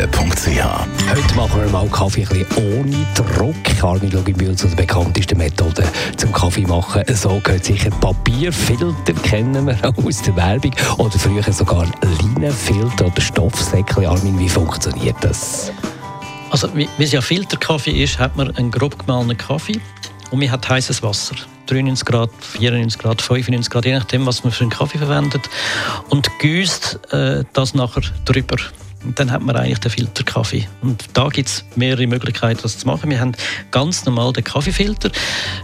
www.kaffeezentrale.ch Heute machen wir mal Kaffee ein bisschen ohne Druck. Armin Luginbühl zu der bekanntesten Methode zum Kaffee machen. So gehört sicher Papierfilter, kennen wir auch aus der Werbung. Oder früher sogar Leinenfilter oder Stoffsäckchen. Armin, wie funktioniert das? Also, wie, wie es ja Filterkaffee ist, hat man einen grob gemahlenen Kaffee und man hat heißes Wasser. 93 Grad, 94 Grad, 95 Grad, je nachdem, was man für einen Kaffee verwendet. Und gießt äh, das nachher drüber. Dann hat man eigentlich den Filterkaffee. Und da gibt es mehrere Möglichkeiten, das zu machen. Wir haben ganz normal den Kaffeefilter.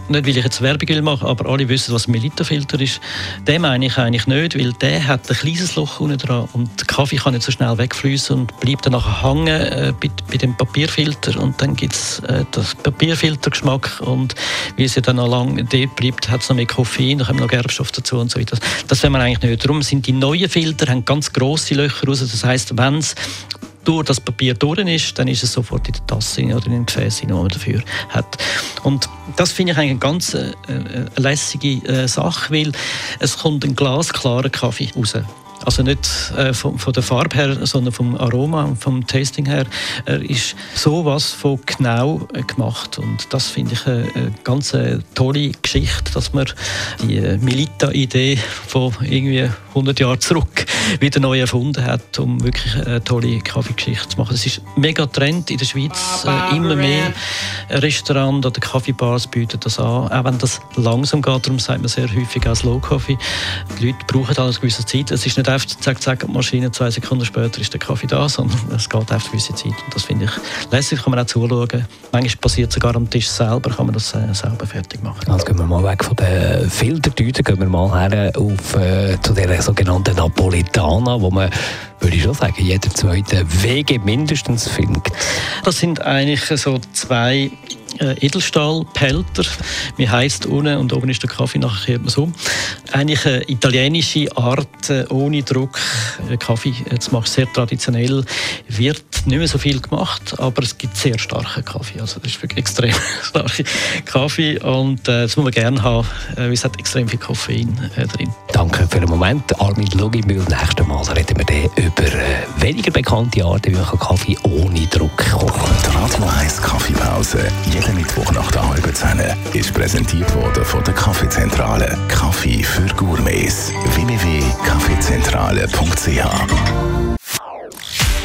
Nicht, weil ich jetzt Werbung will machen, aber alle wissen, was ein Melita-Filter ist. Den meine ich eigentlich nicht, weil der hat ein kleines Loch unten dran und der Kaffee kann nicht so schnell wegfließen und bleibt dann nachher hängen äh, bei, bei, dem Papierfilter. Und dann gibt es äh, das Papierfiltergeschmack und wie es ja dann noch lange dort bleibt, hat es noch mehr Koffein, dann kommen noch Gerbstoff dazu und so weiter. Das, das will man eigentlich nicht. Darum sind die neuen Filter haben ganz grosse Löcher raus. Das heißt, wenn es durch das Papier durch ist, dann ist es sofort in der Tasse oder in den Gefäß, die man dafür hat. Und das finde ich eigentlich eine ganz äh, äh, lässige äh, Sache, weil es kommt ein glasklarer Kaffee raus. Also nicht äh, von, von, der Farbe her, sondern vom Aroma, vom Tasting her. Er ist sowas von genau äh, gemacht. Und das finde ich eine, eine ganz äh, tolle Geschichte, dass man die Milita-Idee von irgendwie 100 Jahren zurück wieder neu erfunden hat, um wirklich eine tolle Kaffeegeschichte zu machen. Es ist mega Trend in der Schweiz. Äh, immer mehr Restaurants oder Kaffeebars bieten das an. Auch wenn das langsam geht, darum sagt man sehr häufig auch Slow Coffee. Die Leute brauchen alles eine gewisse Zeit. Es ist nicht einfach zack, zack, Maschine, zwei Sekunden später ist der Kaffee da, sondern es geht einfach eine gewisse Zeit. Und das finde ich lässig, kann man auch zuschauen. Manchmal passiert sogar am Tisch selber, kann man das äh, selber fertig machen. Also gehen wir mal weg von den Filtertüten, gehen wir mal her auf, äh, zu der sogenannten Napolitana, wo man würde ich schon sagen, jeder zweite Wege mindestens findet. Das sind eigentlich so zwei äh, Edelstahlbehälter. Wie heißt unten und oben ist der Kaffee, nachher kehrt man so. Eigentlich eine italienische Art, äh, ohne Druck äh, Kaffee zu machen, sehr traditionell. Wird nicht mehr so viel gemacht, aber es gibt sehr starken Kaffee. Also das ist wirklich extrem starker Kaffee und äh, das muss man gerne haben, äh, weil es hat extrem viel Koffein äh, drin. Danke für den Moment. Armin Lugimühl, nächstes Mal reden wir dann über äh, weniger bekannte Arten, wie man Kaffee ohne Druck kochen kann. Die Radio 1 Kaffeepause, jeden Mittwoch nach der halben Zehn, ist präsentiert worden von der Kaffeezentrale. Kaffee für Gourmets. www.kaffeezentrale.ch